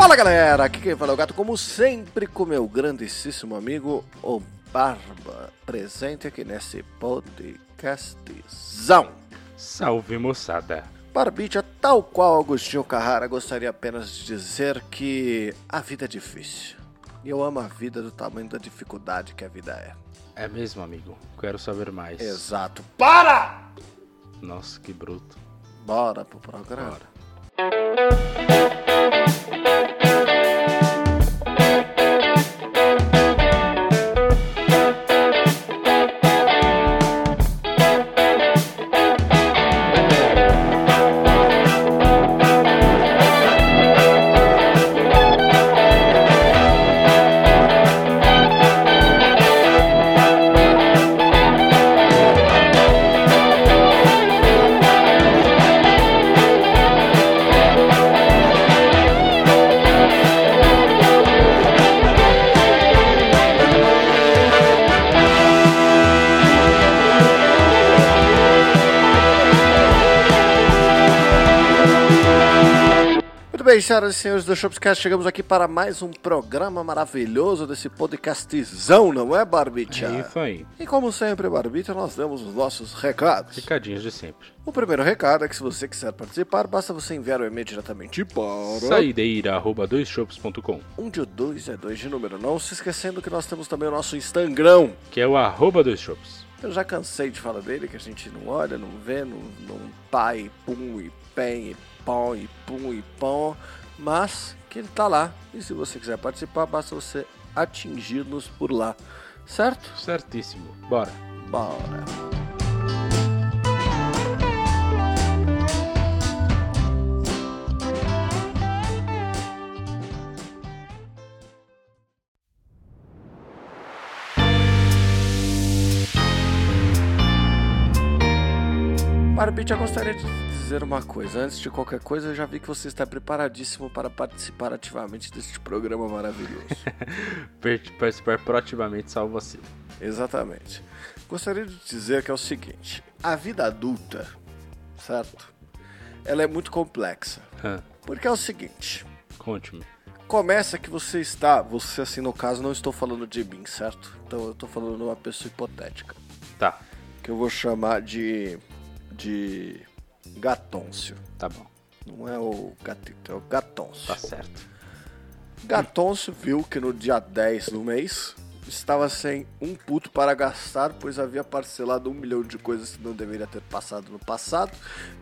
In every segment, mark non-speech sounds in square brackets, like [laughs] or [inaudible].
Fala galera, aqui quem fala é o gato, como sempre, com meu grandíssimo amigo, o Barba, presente aqui nesse podcastzão. Salve moçada! Barbicha, tal qual Agostinho Carrara, gostaria apenas de dizer que a vida é difícil. E eu amo a vida do tamanho da dificuldade que a vida é. É mesmo, amigo? Quero saber mais. Exato. Para! Nossa, que bruto. Bora pro programa. Bora. Bem, senhoras e senhores do Shopscast, chegamos aqui para mais um programa maravilhoso desse podcastzão, não é, Barbicha? É isso aí. E como sempre, Barbicha, nós damos os nossos recados. Recadinhos de sempre. O primeiro recado é que se você quiser participar, basta você enviar o e-mail diretamente para... Saideira, arroba doisshops.com, Um de dois é dois de número. Não se esquecendo que nós temos também o nosso Instagram. que é o arroba doisshops. Eu já cansei de falar dele, que a gente não olha, não vê, não, não pá e pum e pem e pão e pum e pão, mas que ele tá lá. E se você quiser participar, basta você atingir-nos por lá, certo? Certíssimo. Bora. Bora! Barbite, eu gostaria de dizer uma coisa. Antes de qualquer coisa, eu já vi que você está preparadíssimo para participar ativamente deste programa maravilhoso. [laughs] Participar proativamente salva você. Exatamente. Gostaria de dizer que é o seguinte: a vida adulta, certo? Ela é muito complexa. Hã, Porque é o seguinte: Conte-me. começa que você está, você assim no caso, não estou falando de mim, certo? Então eu estou falando de uma pessoa hipotética, Tá, que eu vou chamar de de Gatôncio. tá bom. Não é o gatito, é o Gatôncio. Tá certo. Gatôncio viu que no dia 10 do mês estava sem um puto para gastar, pois havia parcelado um milhão de coisas que não deveria ter passado no passado.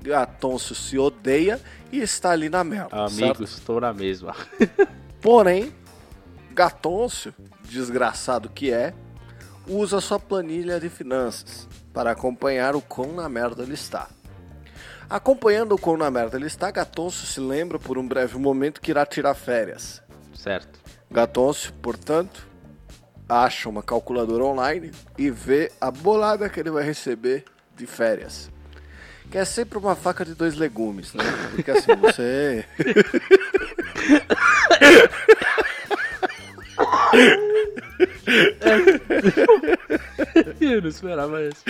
Gatôncio se odeia e está ali na merda. Amigos, estou na mesma. [laughs] Porém, Gatôncio, desgraçado que é, usa sua planilha de finanças para acompanhar o quão na merda ele está. Acompanhando o quão na merda ele está, Gatôncio se lembra por um breve momento que irá tirar férias. certo. Gatôncio, portanto, acha uma calculadora online e vê a bolada que ele vai receber de férias. Que é sempre uma faca de dois legumes, né? Porque assim, você. [laughs] Eu não esperava isso.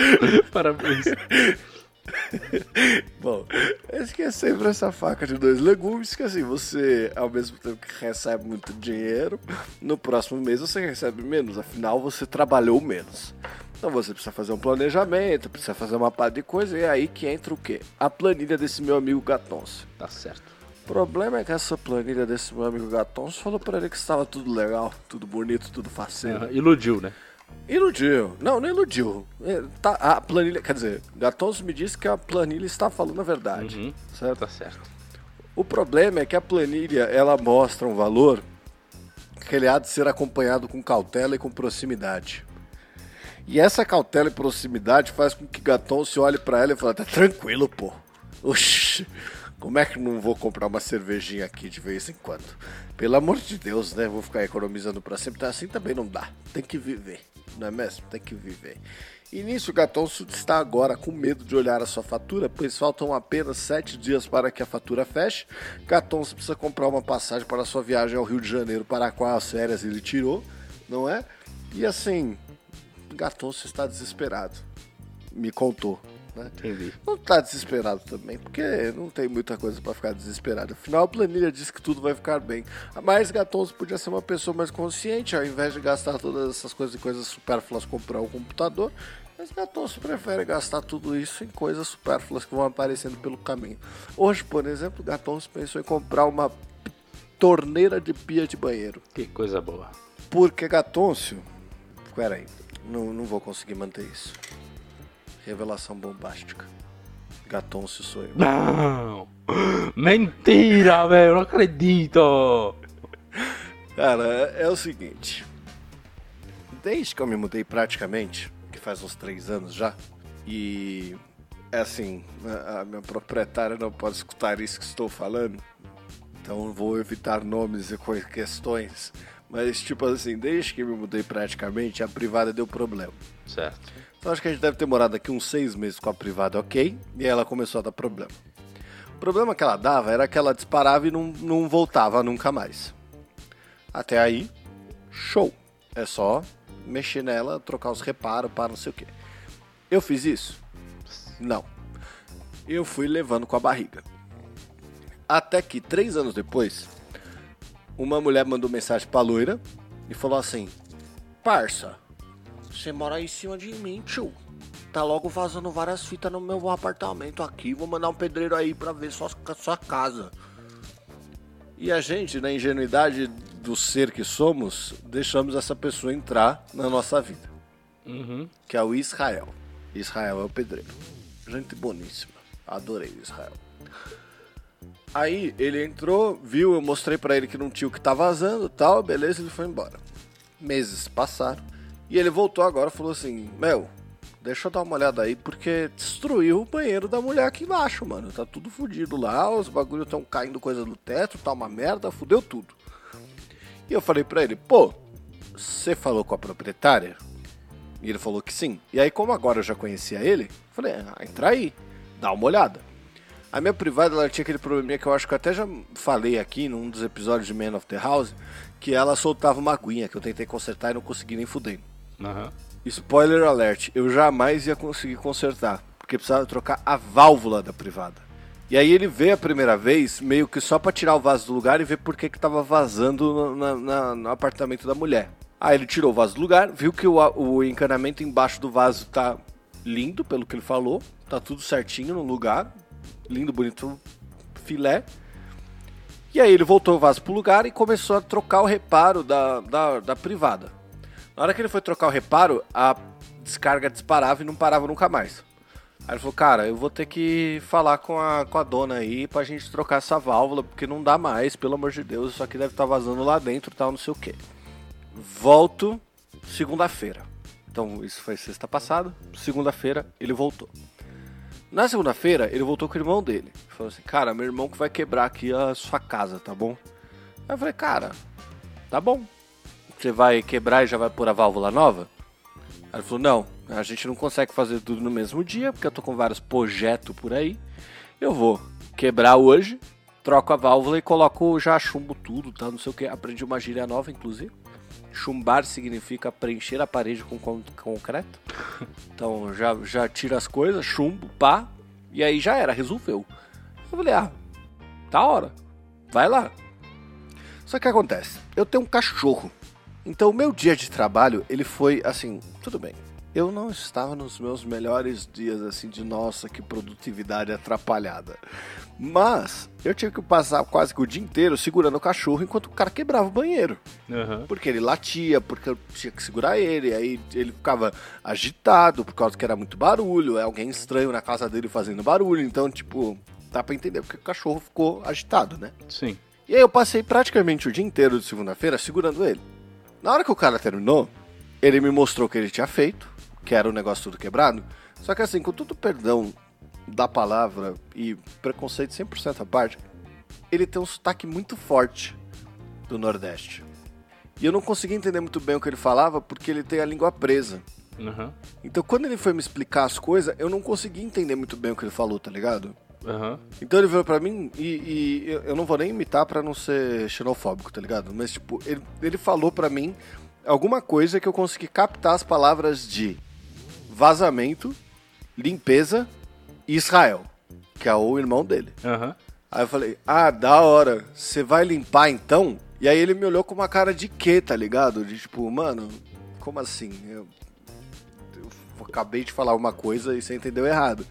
Parabéns. [laughs] Bom, esse que é sempre essa faca de dois legumes, que assim, você, ao mesmo tempo que recebe muito dinheiro, no próximo mês você recebe menos, afinal você trabalhou menos. Então você precisa fazer um planejamento, precisa fazer uma par de coisa, e é aí que entra o quê? A planilha desse meu amigo Gatonce. Tá certo. O problema é que essa planilha desse meu amigo Gatonce falou pra ele que estava tudo legal, tudo bonito, tudo faceiro. Iludiu, né? Iludiu. Não, não iludiu. É, Tá, a planilha, quer dizer, Gatonce me disse que a planilha está falando a verdade. Uhum. Certo? Tá certo. O problema é que a planilha ela mostra um valor que ele há de ser acompanhado com cautela e com proximidade. E essa cautela e proximidade faz com que Gaton se olhe pra ela e fale: tá tranquilo, pô. Oxi, como é que não vou comprar uma cervejinha aqui de vez em quando? Pelo amor de Deus, né? Vou ficar economizando pra sempre. Então, assim também não dá. Tem que viver, não é mesmo? Tem que viver. E nisso, está agora com medo de olhar a sua fatura, pois faltam apenas sete dias para que a fatura feche. Gatonso precisa comprar uma passagem para sua viagem ao Rio de Janeiro, para a qual as férias ele tirou, não é? E assim, Gatonso está desesperado. Me contou, né? Entendi. Não tá desesperado também, porque não tem muita coisa pra ficar desesperado. Afinal, a planilha diz que tudo vai ficar bem. Mas Gatonzo podia ser uma pessoa mais consciente, ao invés de gastar todas essas coisas e coisas supérfluas, comprar um computador. Mas Gatonzo prefere gastar tudo isso em coisas supérfluas que vão aparecendo pelo caminho. Hoje, por exemplo, Gatonzo pensou em comprar uma torneira de pia de banheiro. Que coisa boa. Porque Gatôncio. Peraí, não, não vou conseguir manter isso. Revelação bombástica. Gatôncio sou eu. Não! Mentira, velho! Não acredito! Cara, é, o seguinte. Desde que eu me mudei praticamente, que faz uns três anos já, e é assim, a, minha proprietária não pode escutar isso que estou falando, então vou evitar nomes e questões. Mas, tipo assim, desde que me mudei praticamente, a privada deu problema. Certo. Então acho que a gente deve ter morado aqui uns seis meses com a privada ok, e ela começou a dar problema. O problema que ela dava era que ela disparava e não, não voltava nunca mais. Até aí, show. É só mexer nela, trocar os reparos, para não sei o que. Eu fiz isso? Não. Eu fui levando com a barriga. Até que, três anos depois, uma mulher mandou mensagem pra loira e falou assim: Parça, você mora aí em cima de mim, tio. Tá logo vazando várias fitas no meu apartamento aqui. Vou mandar um pedreiro aí pra ver sua, sua casa. E a gente, na ingenuidade do ser que somos, deixamos essa pessoa entrar na nossa vida. Uhum. Que é o Israel. Israel é o pedreiro. Gente boníssima. Adorei o Israel. Aí ele entrou, viu, eu mostrei pra ele que não tinha o que tá vazando tal, beleza, ele foi embora. Meses passaram e ele voltou agora e falou assim: Meu, deixa eu dar uma olhada aí porque destruiu o banheiro da mulher aqui embaixo, mano. Tá tudo fudido lá, os bagulhos estão caindo coisa no teto, tá uma merda, fudeu tudo. E eu falei pra ele: Pô, você falou com a proprietária? E ele falou que sim. E aí, como agora eu já conhecia ele, falei, ah, entra aí, dá uma olhada. A minha privada ela tinha aquele probleminha que eu acho que eu até já falei aqui num dos episódios de Man of the House, que ela soltava uma aguinha que eu tentei consertar e não consegui nem fuder. Aham. Spoiler alert, eu jamais ia conseguir consertar, porque precisava trocar a válvula da privada. E aí ele veio a primeira vez, meio que só pra tirar o vaso do lugar e ver por que que vazando no, na- na- no apartamento da mulher. Aí ele tirou o vaso do lugar, viu que o, o encanamento embaixo do vaso tá lindo, pelo que ele falou, tá tudo certinho no lugar, lindo, bonito, filé. E aí ele voltou o vaso pro lugar e começou a trocar o reparo da, da, da privada. Na hora que ele foi trocar o reparo, a descarga disparava e não parava nunca mais. Aí ele falou, cara, eu vou ter que falar com a, com a dona aí pra gente trocar essa válvula, porque não dá mais, pelo amor de Deus, isso aqui deve estar vazando lá dentro tal, não sei o que. Volto segunda-feira. Então, isso foi sexta passada. Segunda-feira, ele voltou. Na segunda-feira, ele voltou com o irmão dele. Falou assim, cara, meu irmão que vai quebrar aqui a sua casa, tá bom? Aí eu falei, cara, tá bom. Você vai quebrar e já vai pôr a válvula nova? Ele falou, não, a gente não consegue fazer tudo no mesmo dia, porque eu tô com vários projetos por aí. Eu vou quebrar hoje, troco a válvula e coloco, já chumbo tudo, tá? Não sei o que. Aprendi uma gíria nova, inclusive. Chumbar significa preencher a parede com con- concreto. Então já, já tira as coisas, chumbo, pá, e aí já era, resolveu. Eu falei, ah, da hora, vai lá. Só que acontece, eu tenho um cachorro. Então o meu dia de trabalho, ele foi assim, tudo bem. Eu não estava nos meus melhores dias, assim, de nossa, que produtividade atrapalhada. Mas eu tive que passar quase que o dia inteiro segurando o cachorro enquanto o cara quebrava o banheiro. Aham. Porque ele latia, porque eu tinha que segurar ele, aí ele ficava agitado por causa que era muito barulho, é alguém estranho na casa dele fazendo barulho, então, tipo, dá pra entender porque o cachorro ficou agitado, né? Sim. E aí eu passei praticamente o dia inteiro de segunda-feira segurando ele. Na hora que o cara terminou, ele me mostrou o que ele tinha feito, que era o negócio tudo quebrado, só que assim, com todo o perdão da palavra e preconceito 100% à parte, ele tem um sotaque muito forte do Nordeste. E eu não conseguia entender muito bem o que ele falava porque ele tem a língua presa. Aham. Então quando ele foi me explicar as coisas, eu não conseguia entender muito bem o que ele falou, tá ligado? Aham. Então ele virou pra mim e, e eu- não vou nem imitar pra não ser xenofóbico, tá ligado? Mas tipo, ele, ele falou pra mim alguma coisa que eu consegui captar as palavras de vazamento, limpeza Israel, que é o irmão dele. Aham. Aí eu falei, ah, da hora, você vai limpar então? E aí ele me olhou com uma cara de quê, tá ligado? De tipo, mano, como assim? Eu, eu acabei de falar uma coisa e você entendeu errado.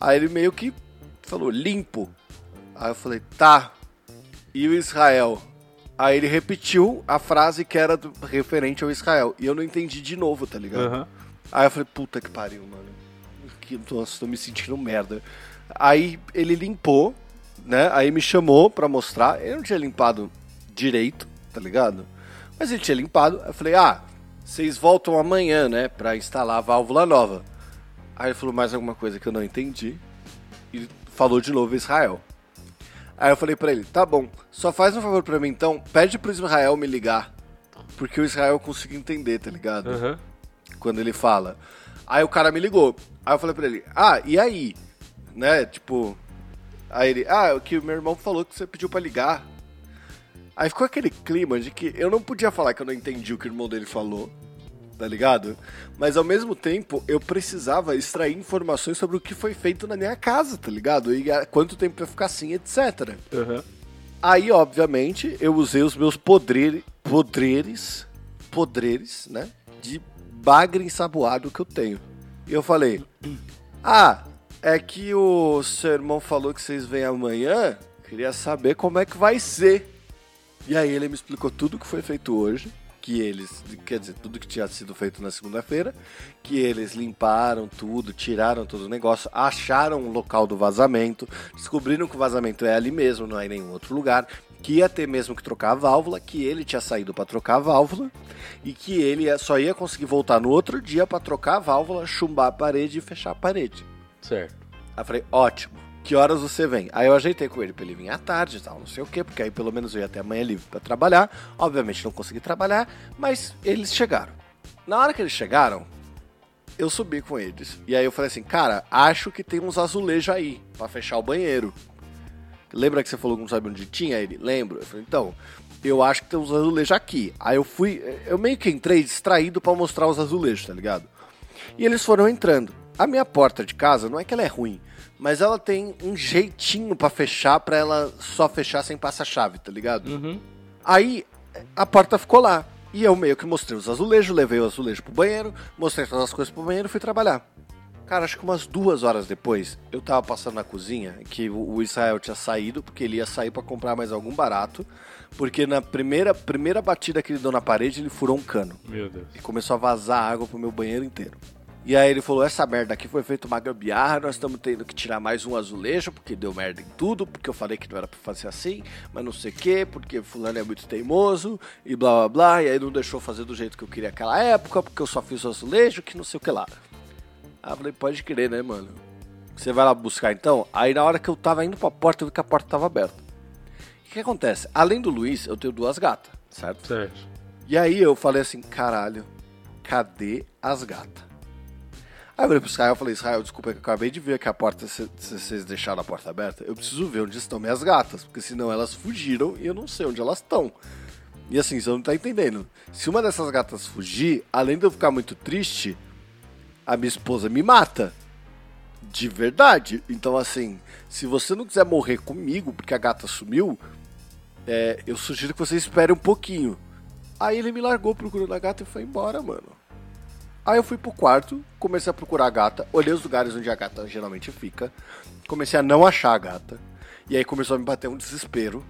Aí ele meio que falou, limpo. Aí eu falei, tá. E o Israel? Aí ele repetiu a frase que era do- referente ao Israel. E eu não entendi de novo, tá ligado? Aham. Aí eu falei, puta que pariu, mano. Que, nossa, tô me sentindo merda. Aí ele limpou, né? Aí me chamou pra mostrar. Eu não tinha limpado direito, tá ligado? Mas ele tinha limpado. Aí eu falei, ah, vocês voltam amanhã, né? Pra instalar a válvula nova. Aí ele falou mais alguma coisa que eu não entendi. E falou de novo Israel. Aí eu falei pra ele, tá bom, só faz um favor pra mim então, pede pro Israel me ligar. Porque o Israel eu consigo entender, tá ligado? Aham. quando ele fala. Aí o cara me ligou. Aí eu falei pra ele, ah, e aí? Né, tipo. Aí ele, ah, o que o meu irmão falou que você pediu pra ligar. Aí ficou aquele clima de que eu não podia falar que eu não entendi o que o irmão dele falou, tá ligado? Mas ao mesmo tempo eu precisava extrair informações sobre o que foi feito na minha casa, tá ligado? E quanto tempo ia ficar assim, etc. Aham. Aí, obviamente, eu usei os meus podre... podreres, podreres, né? De bagre ensaboado que eu tenho. E eu falei: [clears throat] Ah, é que o seu irmão falou que vocês vêm amanhã. Queria saber como é que vai ser. E aí ele me explicou tudo que foi feito hoje. Que eles, quer dizer, tudo que tinha sido feito na segunda-feira. Que eles limparam tudo, tiraram todo o negócio, acharam o local do vazamento, descobriram que o vazamento é ali mesmo, não é em nenhum outro lugar. Que ia ter mesmo que trocar a válvula, que ele tinha saído para trocar a válvula e que ele só ia conseguir voltar no outro dia para trocar a válvula, chumbar a parede e fechar a parede. Certo. Aí eu falei, ótimo. Que horas você vem? Aí eu ajeitei com ele pra ele vir à tarde e tal, não sei o quê, porque aí pelo menos eu ia até amanhã livre pra trabalhar. Obviamente não consegui trabalhar, mas eles chegaram. Na hora que eles chegaram, eu subi com eles. E aí eu falei assim, cara, acho que tem uns azulejos aí pra fechar o banheiro. Lembra que você falou que não sabe onde tinha ele? Lembro. Eu falei, então, eu acho que tem uns azulejos aqui. Aí eu fui, eu meio que entrei distraído pra mostrar os azulejos, tá ligado? E eles foram entrando. A minha porta de casa não é que ela é ruim, mas ela tem um jeitinho pra fechar, pra ela só fechar sem passar chave, tá ligado? Uhum. Aí a porta ficou lá. E eu meio que mostrei os azulejos, levei o azulejo pro banheiro, mostrei todas as coisas pro banheiro e fui trabalhar. Cara, acho que umas duas horas depois, eu tava passando na cozinha, que o Israel tinha saído, porque ele ia sair pra comprar mais algum barato, porque na primeira, primeira batida que ele deu na parede, ele furou um cano. Meu Deus. E começou a vazar água pro meu banheiro inteiro. E aí ele falou, essa merda aqui foi feita uma gambiarra, nós estamos tendo que tirar mais um azulejo, porque deu merda em tudo, porque eu falei que não era pra fazer assim, mas não sei o que, porque fulano é muito teimoso, e blá blá blá, e aí não deixou fazer do jeito que eu queria naquela época, porque eu só fiz o azulejo, que não sei o que lá. Aí eu falei, pode crer, né, mano? Você vai lá buscar então? Aí na hora que eu tava indo pra porta, eu vi que a porta tava aberta. O que acontece? Além do Luiz, eu tenho duas gatas, certo? Certo. E aí eu falei assim, caralho, cadê as gatas? Aí eu falei pro Israel, eu falei, Israel, desculpa que eu acabei de ver que a porta, vocês deixaram a porta aberta, eu preciso ver onde estão minhas gatas, porque senão elas fugiram e eu não sei onde elas estão. E assim, você não tá entendendo. Se uma dessas gatas fugir, além de eu ficar muito triste, a minha esposa me mata. De verdade. Então, assim, se você não quiser morrer comigo porque a gata sumiu, é, eu sugiro que você espere um pouquinho. Aí ele me largou procurando a gata e foi embora, mano. Aí eu fui pro quarto, comecei a procurar a gata, olhei os lugares onde a gata geralmente fica, comecei a não achar a gata, e aí começou a me bater um desespero.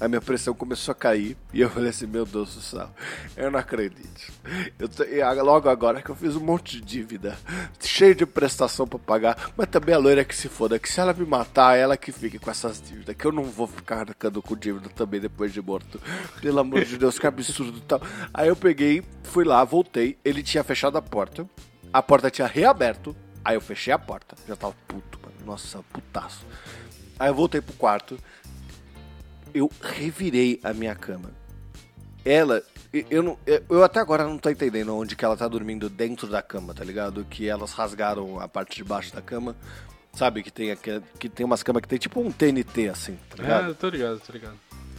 A minha pressão começou a cair e eu falei assim: Meu Deus do céu, eu não acredito. Eu tô- logo agora que eu fiz um monte de dívida, cheio de prestação pra pagar, mas também a loira que se foda, que se ela me matar, ela que fique com essas dívidas, que eu não vou ficar arcando com dívida também depois de morto. Pelo amor de Deus, que absurdo tal. Aí eu peguei, fui lá, voltei, ele tinha fechado a porta, a porta tinha reaberto, aí eu fechei a porta, já tava puto, mano, nossa, putaço. Aí eu voltei pro quarto, eu revirei a minha cama. Ela, eu- eu, não, eu- eu até agora não tô entendendo onde que ela tá dormindo dentro da cama, tá ligado? Que elas rasgaram a parte de baixo da cama. Sabe que tem, aqui- que tem umas camas que tem tipo um TNT assim, tá ligado? É, tô ligado, tô ligado.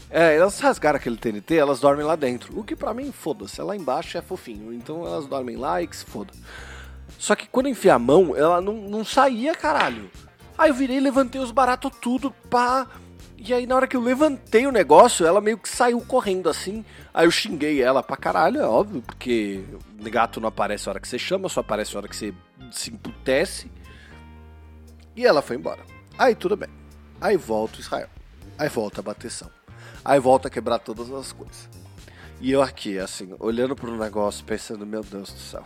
É, elas rasgaram aquele TNT, elas dormem lá dentro. O que pra mim, foda-se, lá embaixo é fofinho. Então elas dormem lá e que se foda. Só que quando eu enfiei a mão, ela não, não saía, caralho. Aí eu virei, levantei os baratos tudo, pá. E aí na hora que eu levantei o negócio, ela meio que saiu correndo assim. Aí eu xinguei ela pra caralho, é óbvio, porque gato não aparece a hora que você chama, só aparece a hora que você se emputece. E ela foi embora. Aí tudo bem. Aí volta Israel. Aí volta a bateção. Aí volta a quebrar todas as coisas. E eu aqui, assim, olhando pro negócio, pensando, meu Deus do céu.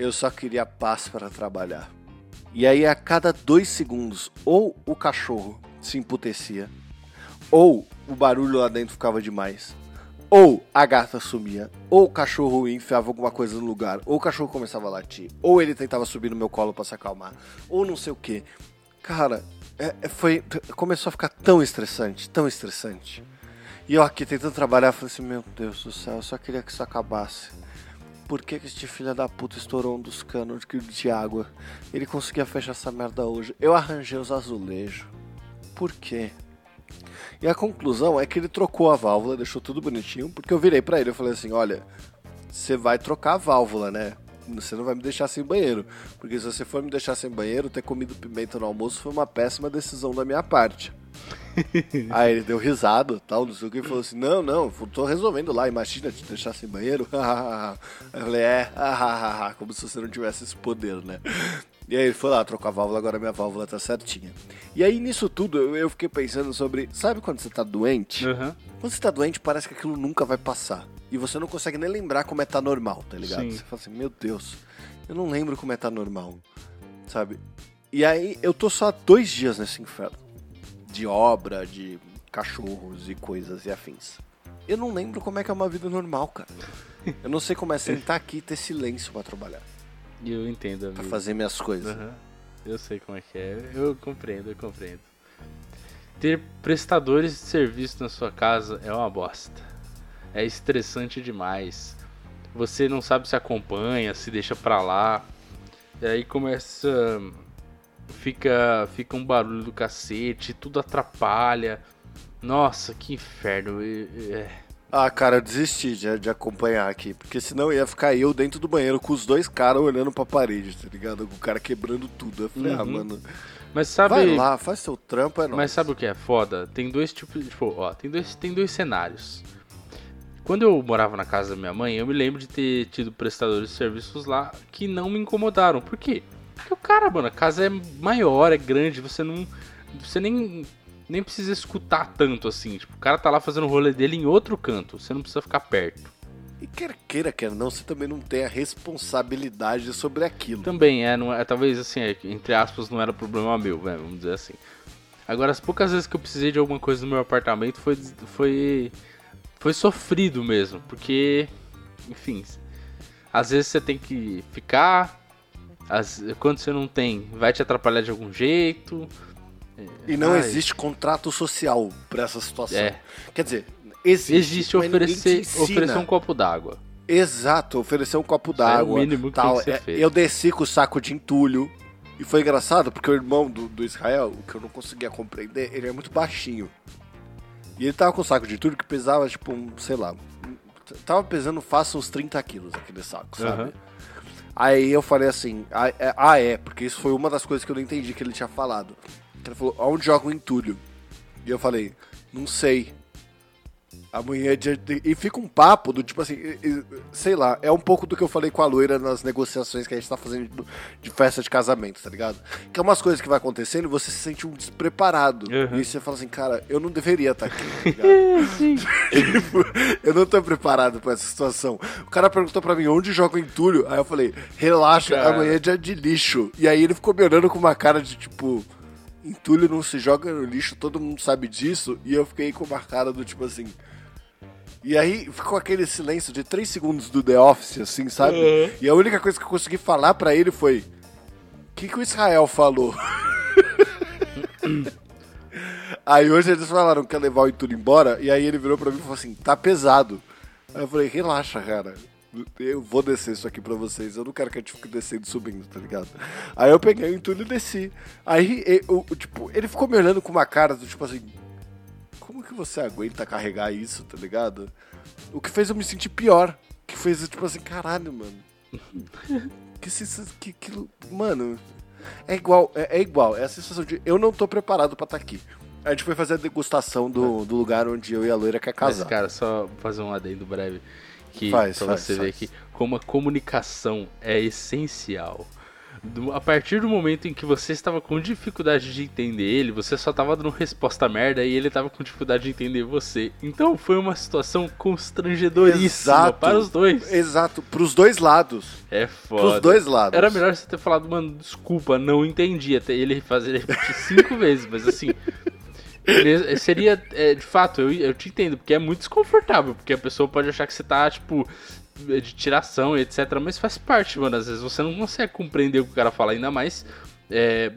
Eu só queria paz para trabalhar. E aí, a cada dois segundos, ou o cachorro se emputecia, ou o barulho lá dentro ficava demais, ou a gata sumia, ou o cachorro enfiava alguma coisa no lugar, ou o cachorro começava a latir, ou ele tentava subir no meu colo para se acalmar, ou não sei o que. Cara, é, é, foi começou a ficar tão estressante, tão estressante. E eu aqui tentando trabalhar, falei assim, meu Deus do céu, eu só queria que isso acabasse. Por que, que este filho da puta estourou um dos canos de, de água? Ele conseguia fechar essa merda hoje. Eu arranjei os azulejos. Por quê? E a conclusão é que ele trocou a válvula, deixou tudo bonitinho, porque eu virei para ele e falei assim, olha, você vai trocar a válvula, né? Você não vai me deixar sem banheiro. Porque se você for me deixar sem banheiro, ter comido pimenta no almoço foi uma péssima decisão da minha parte. [laughs] Aí ele deu risada, tal, não sei o que, e falou assim: Não, não, tô resolvendo lá, imagina te deixar sem banheiro. [laughs] eu falei: É, [laughs] como se você não tivesse esse poder, né? E aí ele foi lá, trocou a válvula, agora minha válvula tá certinha. E aí nisso tudo eu fiquei pensando sobre: Sabe quando você tá doente? Uhum. Quando você tá doente, parece que aquilo nunca vai passar. E você não consegue nem lembrar como é tá normal, tá ligado? Sim. Você fala assim: Meu Deus, eu não lembro como é tá normal, sabe? E aí eu tô só dois dias nesse inferno de obra, de cachorros e coisas e afins. Eu não lembro como é que é uma vida normal, cara. Eu não sei como é sentar aqui e ter silêncio para trabalhar, Eu entendo, amigo. fazer minhas coisas. Aham. Eu sei como é que é. Eu compreendo, eu compreendo. Ter prestadores de serviço na sua casa é uma bosta. É estressante demais. Você não sabe se acompanha, se deixa pra lá. E aí começa. Fica, fica um barulho do cacete, tudo atrapalha. Nossa, que inferno. É. Ah, cara, eu desisti de, de acompanhar aqui, porque senão ia ficar eu dentro do banheiro com os dois caras olhando pra parede, tá ligado? Com o cara quebrando tudo. Eu falei, ah, Uhum. mano, Mas sabe. vai lá, faz seu trampo, é nóis. Mas sabe o que é foda? Tem dois tipos, tipo, ó, tem dois, tem dois cenários. Quando eu morava na casa da minha mãe, eu me lembro de ter tido prestadores de serviços lá que não me incomodaram. Por quê? Porque o cara, mano, a casa é maior, é grande, você não. Você nem. Nem precisa escutar tanto assim. Tipo, o cara tá lá fazendo o rolê dele em outro canto. Você não precisa ficar perto. E quer queira, quer não, você também não tem a responsabilidade sobre aquilo. Também é, não é talvez assim, é, entre aspas, não era problema meu, né, vamos dizer assim. Agora, as poucas vezes que eu precisei de alguma coisa no meu apartamento foi foi foi sofrido mesmo, porque enfim, às vezes você tem que ficar, às- quando você não tem, vai te atrapalhar de algum jeito. E não Ai. existe contrato social pra essa situação. É. Quer dizer, existe. Existe oferecer, oferecer um copo d'água. Exato, oferecer um copo aí é o d'água. mínimo que tal. tem que É, feito. Eu desci com o saco de entulho. E foi engraçado, porque o irmão do, do Israel, o que eu não conseguia compreender, ele é muito baixinho. E ele tava com um saco de entulho que pesava, tipo, um, sei lá. Tava pesando fácil uns 30 quilos aquele saco, sabe? Aham. Aí eu falei assim, ah é, ah, é, porque isso foi uma das coisas que eu não entendi que ele tinha falado. Ele falou, aonde joga o entulho? E eu falei, não sei. Amanhã é dia de... E fica um papo do tipo assim, sei lá, é um pouco do que eu falei com a loira nas negociações que a gente tá fazendo de- festa de casamento, tá ligado? Que é umas coisas que vai acontecendo e você se sente um despreparado. Uhum. E você fala assim, cara, eu não deveria estar aqui, tá? [laughs] [laughs] Tipo, eu não tô preparado pra essa situação. O cara perguntou pra mim onde joga o entulho. Aí eu falei, relaxa, Cara. amanhã é dia de lixo. E aí ele ficou me olhando com uma cara de tipo, entulho não se joga no lixo, todo mundo sabe disso. E eu fiquei com uma cara do tipo assim. E aí ficou aquele silêncio de 3 segundos do The Office, assim, sabe? Uhum. E a única coisa que eu consegui falar pra ele foi: O que, que o Israel falou? [laughs] aí hoje eles falaram que ia levar o entulho embora, e aí ele virou pra mim e falou assim: Tá pesado. Aí eu falei: Relaxa, cara. Eu vou descer isso aqui pra vocês. Eu não quero que a gente fique descendo e subindo, tá ligado? Aí eu peguei o entulho e desci. Aí, eu, eu, tipo, ele ficou me olhando com uma cara do tipo assim: como que você aguenta carregar isso, tá ligado? O que fez eu me sentir pior. Que fez, tipo assim, caralho, mano. [laughs] Que. Que, que, mano. É igual, é, é igual. É a sensação de eu não tô preparado pra estar aqui. A gente foi fazer a degustação do, do lugar onde eu e a loira quer Mas, casar. cara, só fazer um adendo breve. Que, Faz, pra faz, você ver faz. que como a comunicação é essencial. Do- a partir do momento em que você estava com dificuldade de entender ele, você só estava dando resposta merda e ele estava com dificuldade de entender você. Então foi uma situação constrangedoríssima Exato. para os dois. Exato, pros dois lados. É foda. dois lados. Era melhor você ter falado, mano, desculpa, não entendi. Até ele fazer ele repetir cinco [laughs] vezes, mas assim. Ele- Seria, é, de fato, eu, eu te entendo, porque é muito desconfortável, porque a pessoa pode achar que você tá, tipo, de tiração etc. Mas faz parte, mano. Às vezes você não consegue compreender o que o cara fala, ainda mais. é,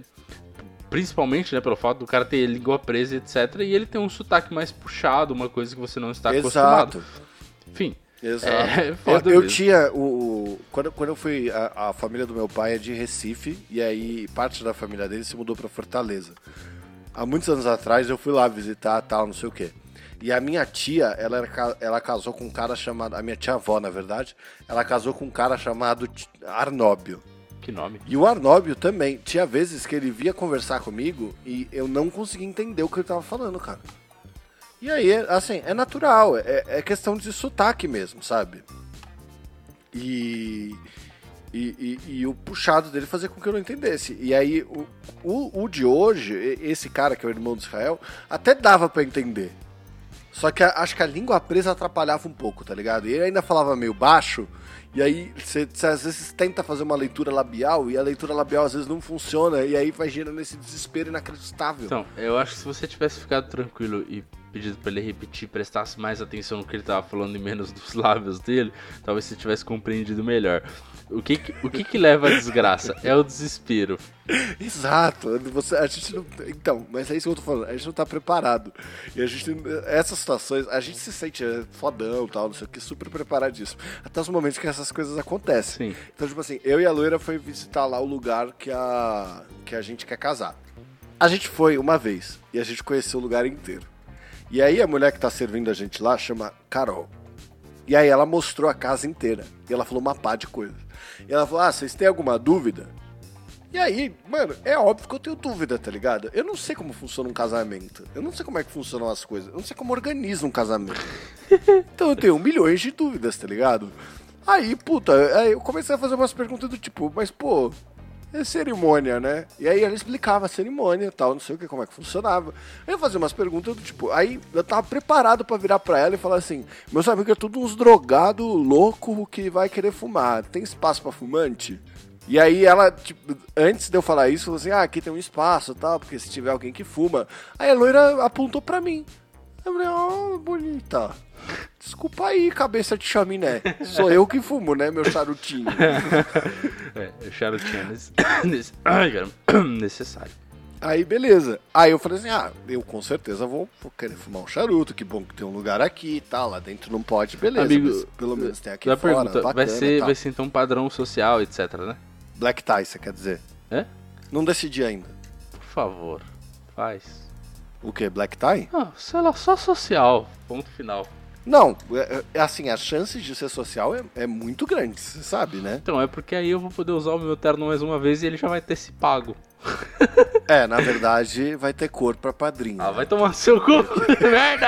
principalmente, né, pelo fato do cara ter língua presa etc. E ele tem um sotaque mais puxado, uma coisa que você não está acostumado. Exato. Enfim. Exato. É, foda eu, eu tinha o. o- Quando, quando eu fui. A, a família do meu pai é de Recife, e aí parte da família dele se mudou pra Fortaleza. Há muitos anos atrás eu fui lá visitar tal, não sei o quê. E a minha tia, ela, era ela casou com um cara chamado. A minha tia-avó, na verdade, ela casou com um cara chamado Arnóbio. Que nome. E o Arnóbio também. Tinha vezes que ele via conversar comigo e eu não conseguia entender o que ele tava falando, cara. E aí, assim, é natural, é, é questão de sotaque mesmo, sabe? E, e, e- e o puxado dele fazia com que eu não entendesse. E aí, o, o, o de hoje, esse cara que é o irmão de Israel, até dava pra entender. Só que a- acho que a língua presa atrapalhava um pouco, tá ligado? E ele ainda falava meio baixo, e aí você às vezes tenta fazer uma leitura labial, e a leitura labial às vezes não funciona, e aí vai gerando esse desespero inacreditável. Então, eu acho que se você tivesse ficado tranquilo e pedido pra ele repetir, prestasse mais atenção no que ele tava falando e menos dos [laughs] lábios dele, talvez você tivesse compreendido melhor. O que que, o que, que leva à desgraça? É o desespero. [laughs] Exato. Você, a gente não, então, mas é isso que eu tô falando. A gente não tá preparado. E a gente, essas situações, a gente se sente é, fodão tal, não sei o que, super preparadíssimo. Até os momentos que essas coisas acontecem. Sim. Então, tipo assim, eu e a loira foi visitar lá o lugar que a, que a gente quer casar. A gente foi uma vez e a gente conheceu o lugar inteiro. E aí a mulher que tá servindo a gente lá chama Carol. E aí ela mostrou a casa inteira. E ela falou uma pá de coisas. E ela falou: Ah, vocês têm alguma dúvida? E aí, mano, é óbvio que eu tenho dúvida, tá ligado? Eu não sei como funciona um casamento. Eu não sei como é que funcionam as coisas. Eu não sei como organiza um casamento. [laughs] Então eu tenho milhões de dúvidas, tá ligado? Aí, puta, aí eu comecei a fazer umas perguntas do tipo, mas pô, é cerimônia, né? E aí ela explicava a cerimônia tal, não sei o que, como é que funcionava. Aí eu fazia umas perguntas do tipo, aí eu tava preparado pra virar pra ela e falar assim: meus amigos é tudo uns drogado louco que vai querer fumar. Tem espaço pra fumante? E aí ela, tipo, antes de eu falar isso, falou assim, ah, aqui tem um espaço tal, porque se tiver alguém que fuma. Aí a loira apontou pra mim. Eu falei, ó, bonita. Desculpa aí, cabeça de chaminé. Sou eu que fumo, né, meu charutinho. [laughs] É, o charutinho é [coughs] [coughs] necessário. Aí, beleza. Aí eu falei assim, ah, eu com certeza vou, querer fumar um charuto, que bom que tem um lugar aqui e tal, lá dentro não pode, beleza. Amigos, pelo menos tem aqui fora, pergunta, vai bacana e ser, tal. vai ser então um padrão social, etc, né? Black tie, você quer dizer? É? Não decidi ainda. Por favor, faz. O que, black tie? Ah, sei lá, só social. Ponto final. Não, é, é assim, as chances de ser social é, é muito grande, você sabe, né? Então, é porque aí eu vou poder usar o meu terno mais uma vez e ele já vai ter se pago. É, na verdade, vai ter cor pra padrinho. Ah, vai tomar seu cu, [laughs] merda!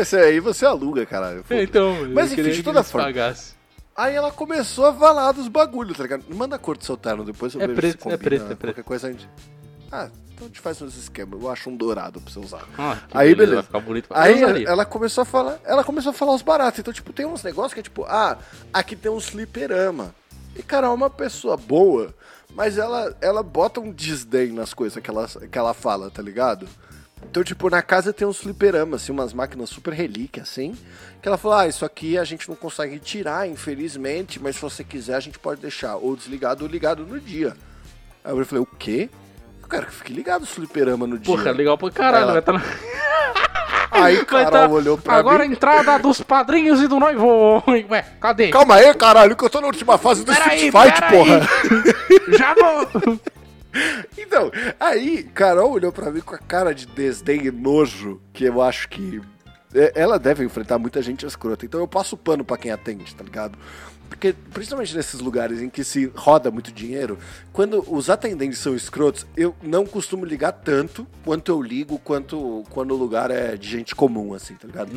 Esse aí você aluga, caralho. foda-se. então, Mas, enfim, de toda forma. pagassem. Aí ela começou a falar dos bagulhos, tá ligado? Manda a cor do seu terno, depois eu É vejo preto, se é combina. preto, é preto. Qualquer coisa a gente... Ah, então a gente faz uns esquemas. Eu acho um dourado pra você usar. Ah, Aí, beleza. pra Aí ela começou a falar, ela começou a falar os baratos. Então, tipo, tem uns negócios que é tipo, ah, aqui tem um fliperama. E, cara, é uma pessoa boa, mas ela, ela bota um desdém nas coisas que ela, que ela fala, tá ligado? Então, tipo, na casa tem uns fliperamas, assim, umas máquinas super relíquia, assim. Que ela falou, ah, isso aqui a gente não consegue tirar, infelizmente, mas se você quiser a gente pode deixar ou desligado ou ligado no dia. Aí eu falei, o quê? Eu quero que fique ligado os fliperama no dia. Porra, legal pra caralho, vai tá na... [laughs] Aí vai Carol tá- olhou pra Agora mim. a entrada dos padrinhos e do noivo. [laughs] Ué, cadê? Calma aí, caralho, que eu tô na última fase do Peraí, Street Fight, peraí. porra. [laughs] Já vou! Então, aí, Carol olhou pra mim com a cara de desdém e nojo, que eu acho que é, ela deve enfrentar muita gente escrota. Então eu passo pano pra quem atende, tá ligado? Porque, principalmente nesses lugares em que se roda muito dinheiro, quando os atendentes são escrotos, eu não costumo ligar tanto quanto eu ligo quanto quando o lugar é de gente comum, assim, tá ligado?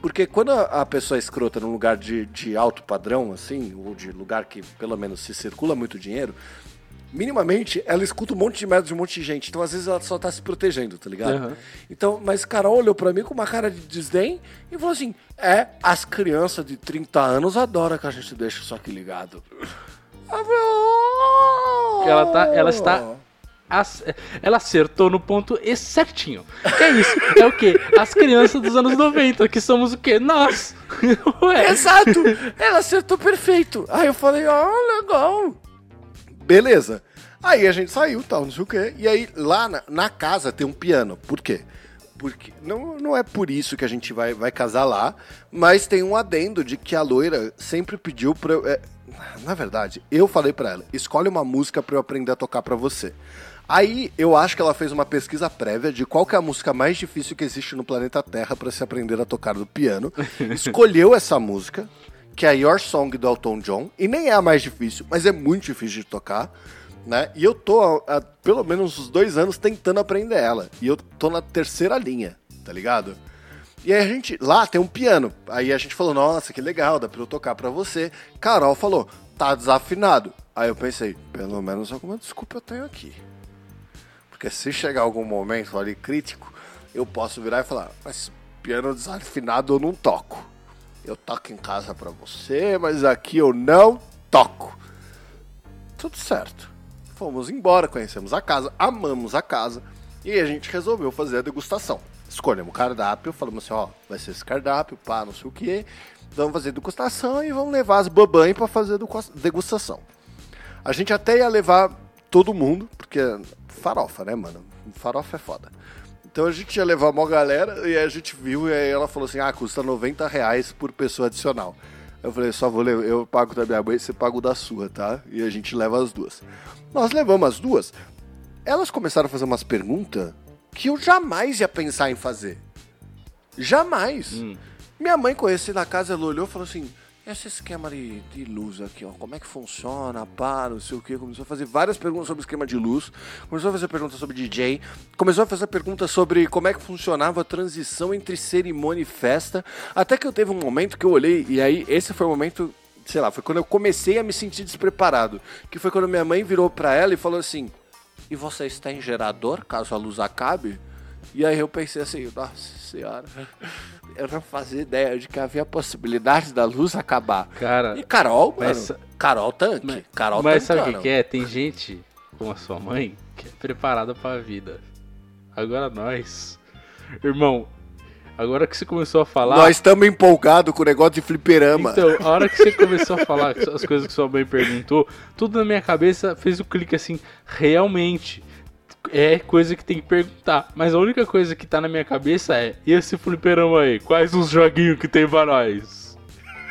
Porque quando a, a pessoa é escrota num lugar de, de alto padrão, assim, ou de lugar que pelo menos se circula muito dinheiro, minimamente ela escuta um monte de merda de um monte de gente. Então, às vezes, ela só tá se protegendo, tá ligado? Aham. Então, mas Carol olhou pra mim com uma cara de desdém e falou assim: É, as crianças de 30 anos adoram que a gente deixe isso aqui ligado. "Oh." Ela tá- ela está- ela acertou no ponto e certinho. Que é isso? É o quê? As crianças dos anos 90, que somos o quê? Nós! [laughs] Ué, Exato! Ela acertou perfeito. Aí eu falei, ó, legal. Beleza. Aí a gente saiu, tal, não sei o quê. E aí lá na, na casa tem um piano. Por quê? Porque não, não é por isso que a gente vai, vai casar lá, mas tem um adendo de que a loira sempre pediu pra eu. é, na verdade, eu falei pra ela: escolhe uma música pra eu aprender a tocar pra você. Aí eu acho que ela fez uma pesquisa prévia de qual é a música mais difícil que existe no planeta Terra pra se aprender a tocar no piano. [laughs] Escolheu essa música, que é a Your Song do Elton John, e nem é a mais difícil, mas é muito difícil de tocar, né? E eu tô há, há pelo menos uns dois anos tentando aprender ela, e eu tô na terceira linha, tá ligado? E aí a gente, lá tem um piano, aí a gente falou, nossa, que legal, dá pra eu tocar pra você. Carol falou, tá desafinado. Aí eu pensei, pelo menos alguma desculpa eu tenho aqui. Porque se chegar algum momento ali crítico, eu posso virar e falar, mas piano desafinado eu não toco. Eu toco em casa pra você, mas aqui eu não toco. Tudo certo. Fomos embora, conhecemos a casa, amamos a casa e a gente resolveu fazer a degustação. Escolhemos o cardápio, falamos assim, ó, vai ser esse cardápio, pá, não sei o que. Vamos fazer degustação e vamos levar as babães pra fazer degusta- degustação. A gente até ia levar todo mundo, porque farofa, né, mano? Farofa é foda. Então a gente ia levar uma galera e a gente viu e aí ela falou assim: ah, custa 90 reais por pessoa adicional. Eu falei, só vou levar, eu pago da minha mãe, você paga o da sua, tá? E a gente leva as duas. Nós levamos as duas. Elas começaram a fazer umas perguntas que eu jamais ia pensar em fazer. Jamais. Minha mãe conhecendo a casa, ela olhou e falou assim: esse esquema de, de luz aqui, ó, como é que funciona, pá, não sei o que. Começou a fazer várias perguntas sobre esquema de luz, começou a fazer perguntas sobre DJ, começou a fazer perguntas sobre como é que funcionava a transição entre cerimônia e festa. Até que eu teve um momento que eu olhei, e aí esse foi o momento, sei lá, foi quando eu comecei a me sentir despreparado. Que foi quando minha mãe virou pra ela e falou assim: E você está em gerador caso a luz acabe? E aí eu pensei assim, nossa senhora, eu não fazia ideia de que havia a possibilidade da luz acabar. Cara, E Carol, mano, Carol tanque, mas, Carol mas sabe o que, que é? Tem gente, como a sua mãe, que é preparada pra vida. Agora nós. Irmão, agora que você começou a falar. Nós estamos empolgados com o negócio de fliperama. Então, a hora que você começou a falar as coisas que sua mãe perguntou, tudo na minha cabeça fez o clique assim, realmente. É coisa que tem que perguntar. Mas a única coisa que tá na minha cabeça é: e esse fliperama aí? Quais os joguinhos que tem pra nós?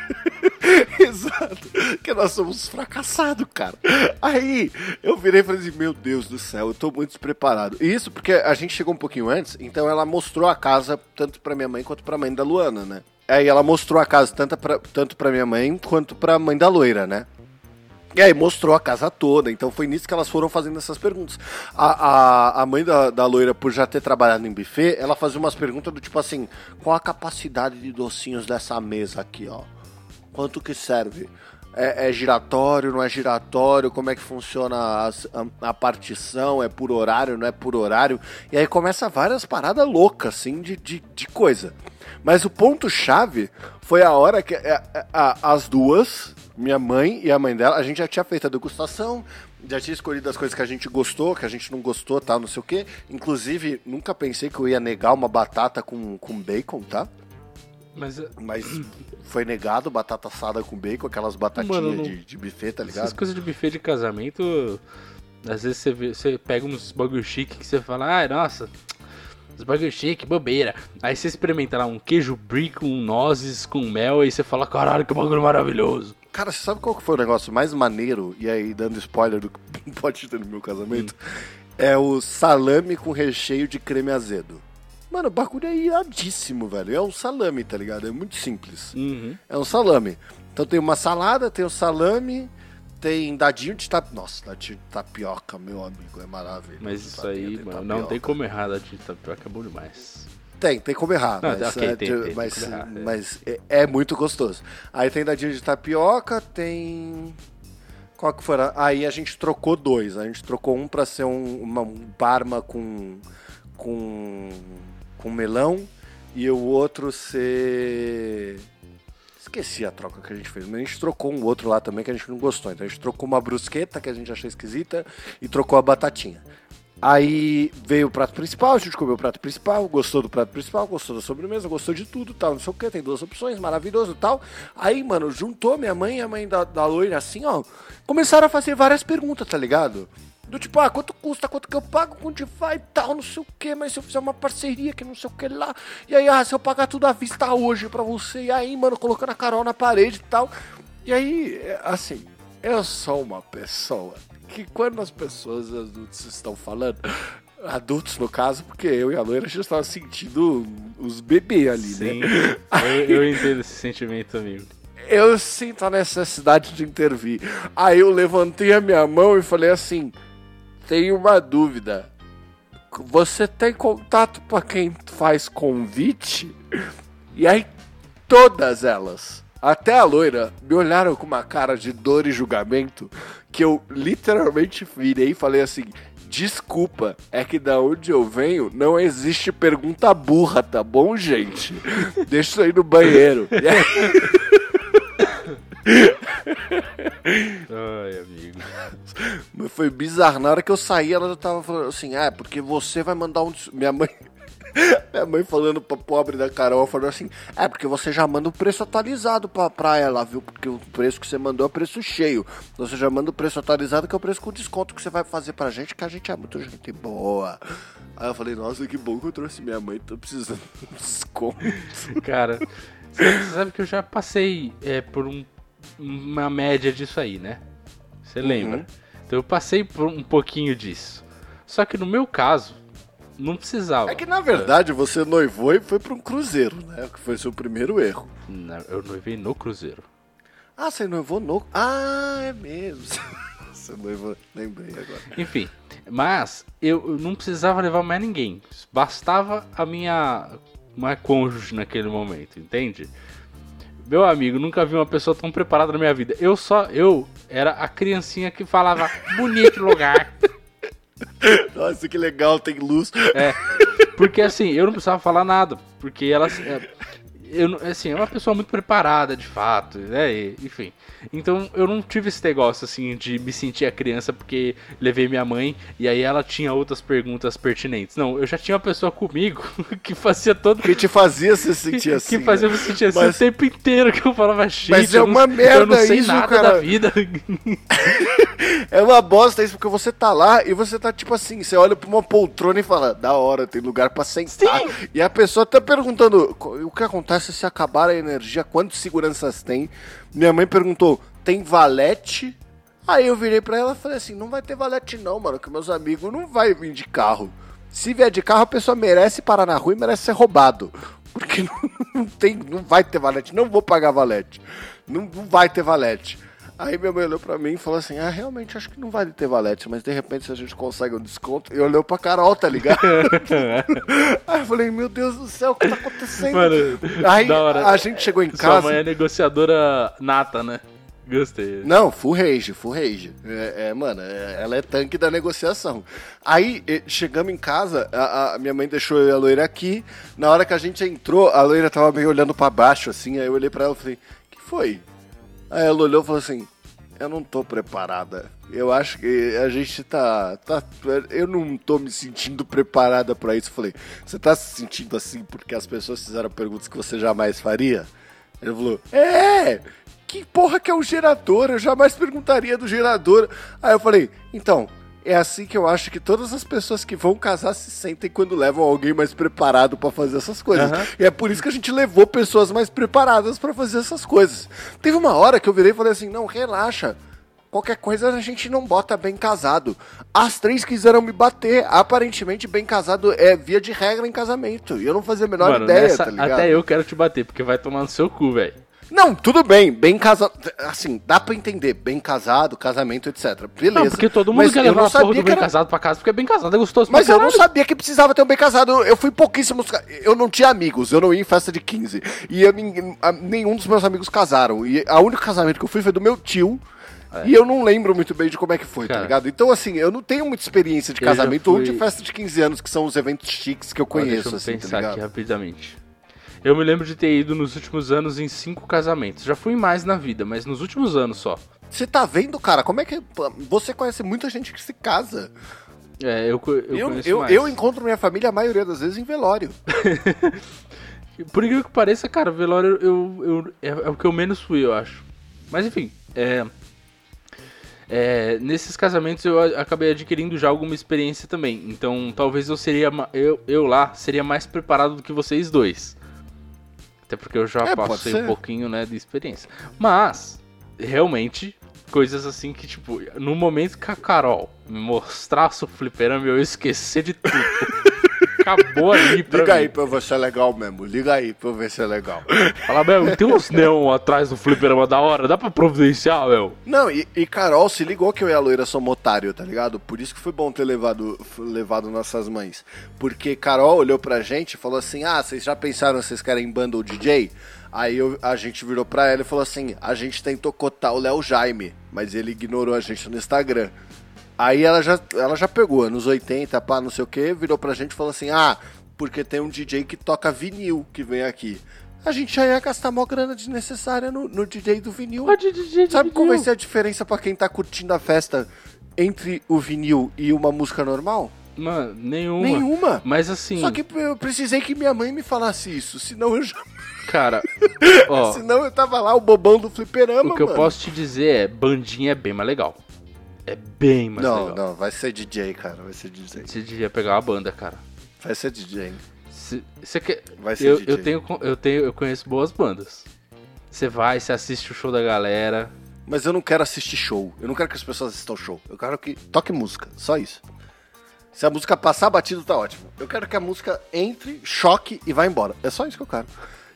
[laughs] Exato. Que nós somos fracassados, cara. Aí eu virei e falei assim: Meu Deus do céu, eu tô muito despreparado. E Isso porque a gente chegou um pouquinho antes, então ela mostrou a casa tanto pra minha mãe quanto pra mãe da Luana, né? Aí ela mostrou a casa tanto pra, tanto pra minha mãe quanto pra mãe da loira, né? E aí mostrou a casa toda, então foi nisso que elas foram fazendo essas perguntas. A, a, a mãe da, da loira, por já ter trabalhado em buffet, ela fazia umas perguntas do tipo assim, qual a capacidade de docinhos dessa mesa aqui, ó? Quanto que serve? É, é giratório, não é giratório? Como é que funciona a, a partição? É por horário, não é por horário? E aí começa várias paradas loucas, assim, de, de, de coisa. Mas o ponto-chave foi a hora que é, é, a- as duas, minha mãe e a mãe dela, a gente já tinha feito a degustação, já tinha escolhido as coisas que a gente gostou, que a gente não gostou, tal, não sei o quê. Inclusive, nunca pensei que eu ia negar uma batata com, com bacon, tá? Mas eh, Mas [clears throat] foi negado batata assada com bacon, aquelas batatinhas Mano, não- de, de buffet, tá essas ligado? coisas de buffet de casamento, às vezes você, vê- você pega uns bagulho chique que você fala, ai, nossa, os bagulho chique, bobeira. Aí você experimenta lá um queijo brie com nozes, com mel, aí você fala, caralho, que bagulho maravilhoso. Cara, você sabe qual que foi o negócio mais maneiro? E aí, dando spoiler do que [laughs] pode ter no meu casamento? É o salame com recheio de creme azedo. Mano, o bagulho é iradíssimo, velho. É um salame, tá ligado? É muito simples. Uhum. É um salame. Então tem uma salada, tem o salame, tem dadinho de tapioca. Nossa, dadinho de tapioca, meu amigo, é maravilhoso. Mas isso aí, mano, não tem como errar dadinho de tapioca, é bom demais. Tem, tem como errar, Não, mas, ok, é, tem, tem, mas, tem errar, é. mas é, é muito gostoso. Aí tem dadinho de tapioca, tem. Qual que foi? Aí a gente trocou dois. A gente trocou um pra ser um, uma, um parma com, com, com melão e o outro ser. Esqueci a troca que a gente fez, mas a gente trocou um outro lá também que a gente não gostou. Então a gente trocou uma brusqueta que a gente achou esquisita e trocou a batatinha. Aí veio o prato principal, a gente comeu o prato principal, gostou do prato principal, gostou da sobremesa, gostou de tudo, tal, não sei o que, tem duas opções, maravilhoso tal. Aí, mano, juntou minha mãe e a mãe da, da loira assim, ó, começaram a fazer várias perguntas, tá ligado? Do tipo, ah, quanto custa, quanto que eu pago, quanto vai e tal, não sei o que, mas se eu fizer uma parceria que não sei o que lá, e aí, ah, se eu pagar tudo à vista hoje pra você, e aí, mano, colocando a Carol na parede e tal. E aí, é, assim, eu sou uma pessoa que quando as pessoas adultas estão falando, adultos no caso, porque eu e a loira a gente estava sentindo os bebês ali, Sim, né? eu, eu entendo esse sentimento, amigo. Eu sinto a necessidade de intervir. Aí eu levantei a minha mão e falei assim: tenho uma dúvida. Você tem contato para quem faz convite? E aí todas elas, até a loira, me olharam com uma cara de dor e julgamento que eu literalmente virei e falei assim: Desculpa, é que da onde eu venho não existe pergunta burra, tá bom, gente? Deixa isso aí no banheiro. [laughs] Ai, amigo. Mas foi bizarro. Na hora que eu saí, ela já tava falando assim: Ah, porque você vai mandar um. Minha mãe. Minha mãe falando pra pobre da Carol, falou assim: É, porque você já manda o preço atualizado pra, pra ela, viu? Porque o preço que você mandou é preço cheio. Você já manda o preço atualizado, que é o preço com desconto que você vai fazer pra gente, que a gente é muito gente boa. Aí eu falei: Nossa, que bom que eu trouxe minha mãe, tô precisando de um desconto. Cara, você sabe que eu já passei é, por um- uma média disso aí, né? Você lembra? Então eu passei por um pouquinho disso. Só que no meu caso, não precisava. É que na verdade você noivou e foi pra um cruzeiro, né? Que foi seu primeiro erro. Não, eu noivei no Cruzeiro. Ah, você noivou no. Ah, é mesmo. [laughs] você noivou. Lembrei agora. Enfim, mas eu, eu não precisava levar mais ninguém. Bastava a minha, minha cônjuge naquele momento, entende? Meu amigo, nunca vi uma pessoa tão preparada na minha vida. Eu só, eu era a criancinha que falava bonito lugar. [laughs] [laughs] Nossa, que legal, tem luz. É, porque assim, eu não precisava falar nada, porque ela, é, eu, assim, é uma pessoa muito preparada, de fato, né, e- enfim. Então eu não tive esse negócio, assim, de me sentir a criança porque levei minha mãe e aí ela tinha outras perguntas pertinentes. Não, eu já tinha uma pessoa comigo [laughs] que fazia todo... Que te fazia se sentir [laughs] que, assim. que fazia né? me sentir assim Mas- o tempo inteiro que eu falava, gente, Mas é eu não- uma merda eu não sei isso, nada cara." da vida. [laughs] É uma bosta isso, porque você tá lá e você tá tipo assim, você olha pra uma poltrona e fala, da hora, tem lugar pra sentar. E a pessoa tá perguntando, "Co- o que acontece se acabar a energia, quantos seguranças tem? Minha mãe perguntou, tem valete? Aí eu virei pra ela e falei assim, não vai ter valete não, mano, que meus amigos não vai vir de carro. Se vier de carro, a pessoa merece parar na rua e merece ser roubado. Porque não, [laughs] não tem, não vai ter valete, não vou pagar valete. Não, não vai ter valete. Aí minha mãe olhou pra mim e falou assim: Ah, realmente acho que não vai ter valete, mas de repente se a gente consegue um desconto. E olhou pra Carol, tá ligado? [laughs] Aí eu falei: Meu Deus do céu, o que tá acontecendo? Mano, Aí da hora. a gente chegou em Sua casa. mãe é negociadora nata, né? Gostei. Não, full rage, full rage. É, é, mano, é- ela é tanque da negociação. Aí, chegamos em casa, a, a minha mãe deixou eu e a loira aqui. Na hora que a gente entrou, a loira tava meio olhando pra baixo, assim. Aí eu olhei pra ela e falei, que foi? Aí ela olhou e falou assim, eu não tô preparada. Eu acho que a gente tá, tá. Eu não tô me sentindo preparada pra isso. Eu falei, você tá se sentindo assim porque as pessoas fizeram perguntas que você jamais faria? Ele falou, é! Que porra que é um gerador? Eu jamais perguntaria do gerador. Aí eu falei, então, é assim que eu acho que todas as pessoas que vão casar se sentem quando levam alguém mais preparado pra fazer essas coisas. Aham. E é por isso que a gente levou pessoas mais preparadas pra fazer essas coisas. Teve uma hora que eu virei e falei assim: não, relaxa. Qualquer coisa a gente não bota bem casado. As três quiseram me bater. Aparentemente, bem casado é via de regra em casamento. E eu não fazia a menor Mano, ideia, nessa, tá ligado? até eu quero te bater, porque vai tomar no seu cu, velho. Não, tudo bem, bem casado. Assim, dá pra entender. Bem casado, casamento, etc. Beleza. Não, porque todo mundo Mas quer levar não porra do bem era- casado pra casa, porque bem casado é gostoso Mas eu não sabia que precisava ter um bem casado. Eu- Eu fui pouquíssimos. Eu não tinha amigos, eu não ia em festa de 15. E eu nenhum dos meus amigos casaram. E a única casamento que eu fui foi do meu tio. E eu não lembro muito bem de como é que foi, tá É. Cara. ligado? Então, assim, eu não tenho muita experiência de casamento ou de fui- festa de 15 anos, que são os eventos chiques que eu conheço, Deixa eu assim, tá pensar aqui ligado? rapidamente. Eu me lembro de ter ido nos últimos anos em cinco casamentos. Já fui em mais na vida, mas nos últimos anos só. Você tá vendo, cara? Como é que. Você conhece muita gente que se casa. É, eu, eu, Eu, conheço eu, eu encontro minha família a maioria das vezes em velório. [laughs] Por incrível que pareça, cara, velório eu, eu, é, é o que eu menos fui, eu acho. Mas enfim, é, é, nesses casamentos eu acabei adquirindo já alguma experiência também. Então talvez eu seria eu, eu lá seria mais preparado do que vocês dois. Até porque eu já É, passei um pouquinho né, de experiência. Mas, realmente, coisas assim que, tipo, no momento que a Carol me mostrasse o fliperama, eu ia esquecer de tudo. [laughs] Acabou ali pra Liga mim. aí pra eu ver se é legal mesmo. Liga aí pra eu ver se é legal. Fala, meu, tem uns neon atrás do fliperama da hora, dá pra providenciar, meu? Não, e, e Carol se ligou que eu e a loira somos otário, tá ligado? Por isso que foi bom ter levado, levado nossas mães. Porque Carol olhou pra gente e falou assim: Ah, vocês já pensaram se vocês querem bundle DJ? Aí eu- a gente virou pra ela e falou assim: A gente tentou cotar o Léo Jaime, mas ele ignorou a gente no Instagram. Aí ela já, ela já pegou, anos 80, pá, não sei o que, virou pra gente e falou assim: Ah, porque tem um DJ que toca vinil que vem aqui. A gente já ia gastar mó grana desnecessária no, no DJ do vinil. Pode DJ Sabe qual vai ser a diferença pra quem tá curtindo a festa entre o vinil e uma música normal? Mano, nenhuma. Nenhuma. Mas assim, Só que eu precisei que minha mãe me falasse isso, senão eu já, [laughs] cara, [laughs] ó, senão eu tava lá o bobão do fliperama, o que eu mano. posso te dizer é, bandinha é bem mais legal. É bem mais Não, legal. não, vai ser DJ, cara, vai ser DJ. Você devia pegar uma banda, cara. Vai ser DJ. Você quer... Vai ser eu, DJ. eu tenho, eu tenho, eu conheço boas bandas. Você vai, você assiste o show da galera. Mas eu não quero assistir show. Eu não quero que as pessoas assistam show. Eu quero que toque música, só isso. Se a música passar batido, tá ótimo. Eu quero que a música entre, choque e vá embora. É só isso que eu quero.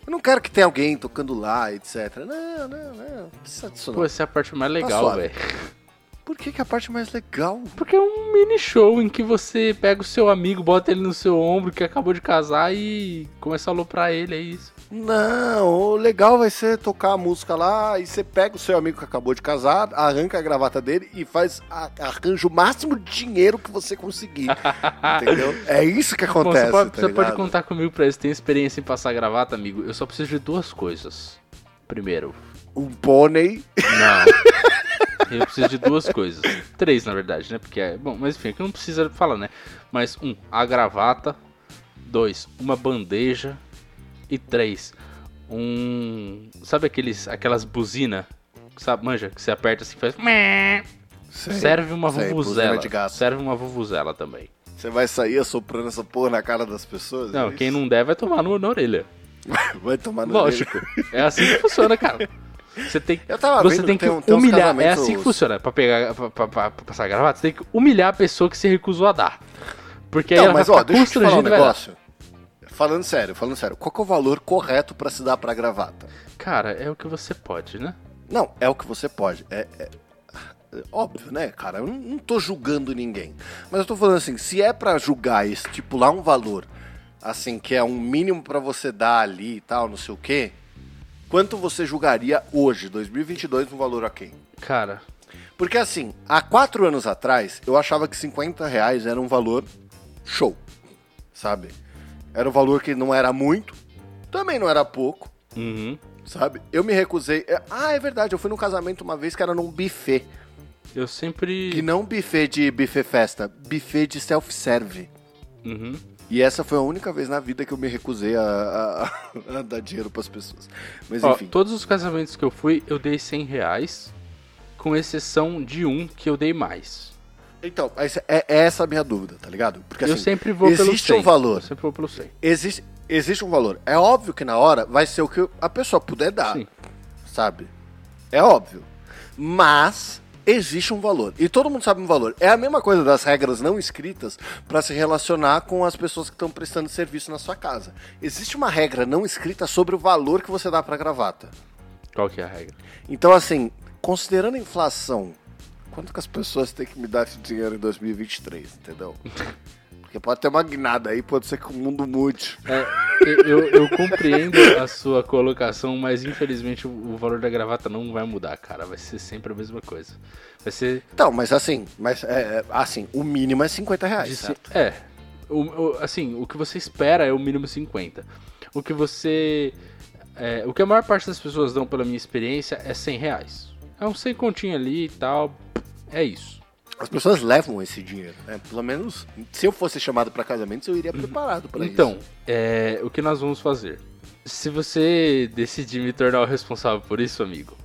Eu não quero que tenha alguém tocando lá, etc. Não, não, não. Não precisa disso, não. Pô, essa é a parte mais legal, suave. velho. Por que, que é a parte mais legal? Porque é um mini show em que você pega o seu amigo, bota ele no seu ombro que acabou de casar e começa a aloprar ele, é isso. Não, o legal vai ser tocar a música lá e você pega o seu amigo que acabou de casar, arranca a gravata dele e faz a, arranja o máximo de dinheiro que você conseguir. [laughs] entendeu? É isso que Bom, acontece. você pode, tá você pode contar comigo pra isso. Tem experiência em passar gravata, amigo? Eu só preciso de duas coisas. Primeiro, Um pônei. não. [laughs] Eu preciso de duas coisas. Três, na verdade, né? Porque é. Bom, mas enfim, aqui não precisa falar, né? Mas um, a gravata. Dois, uma bandeja. E três, um. Sabe aqueles, aquelas buzinas? Sabe, manja, que você aperta assim e faz. Sei. Serve uma Sei, vuvuzela. Serve uma vuvuzela também. Você vai sair assoprando essa porra na cara das pessoas? Não, É quem não der vai tomar no, na orelha. [laughs] Vai tomar no Lógico. É assim que funciona, cara. Você tem, Eu tava você vendo tem que tem um- humilhar. É assim que funciona. Pra pegar, pra, pra- pra- passar gravata, você tem que humilhar a pessoa que se recusou a dar. Porque aí Não, ela mas vai ó, deixa eu te falar um negócio. Falando sério, falando sério. Qual é o valor correto pra se dar pra gravata? Cara, é o que você pode, né? Não, é o que você pode. É, é- é óbvio, né, cara? Eu não, não tô julgando ninguém. Mas eu tô falando assim, se é pra julgar e estipular um valor, assim, que é um mínimo pra você dar ali e tal, não sei o quê, quanto você julgaria hoje, 2022, um valor ok? Cara, Porque assim, há quatro anos atrás, eu achava que 50 reais era um valor show, sabe? Era um valor que não era muito, também não era pouco, uhum. sabe? Eu me recusei. é- Ah, é verdade, eu fui num casamento uma vez que era num buffet. eu sempre. Que não buffet de buffet festa, buffet de self-serve. Uhum. E essa foi a única vez na vida que eu me recusei a, a- [laughs] a dar dinheiro pras pessoas. Mas Ó, enfim. todos os casamentos que eu fui, eu dei 100 reais. Com exceção de um que eu dei mais. Então, essa- é, é essa a minha dúvida, tá ligado? Porque eu assim, sempre vou pelo 100. existe um valor. Eu sempre vou pelo 100. existe, existe um valor. É óbvio que na hora vai ser o que a pessoa puder dar, Sim. sabe? É óbvio. Mas existe um valor. E todo mundo sabe um valor. É a mesma coisa das regras não escritas para se relacionar com as pessoas que estão prestando serviço na sua casa. Existe uma regra não escrita sobre o valor que você dá pra gravata. Qual que é a regra? Então, assim, considerando a inflação, quanto que as pessoas têm que me dar esse dinheiro em 2023, entendeu? [laughs] Porque pode ter uma guinada aí, pode ser que o mundo mude. É, eu, eu compreendo a sua colocação, mas infelizmente o, valor da gravata não vai mudar, cara. Vai ser sempre a mesma coisa. Vai ser. Então, mas assim, mas é, é, assim, o mínimo é 50 reais? É. O, o- assim, o que você espera é o mínimo 50. O que você. é, o que a maior parte das pessoas dão pela minha experiência é 100 reais. É um 100 continho ali e tal. É isso. As pessoas levam esse dinheiro, né? Pelo menos, se eu fosse chamado pra casamento, eu iria preparado pra Então, isso. é, o que nós vamos fazer? Se você decidir me tornar o responsável por isso, amigo,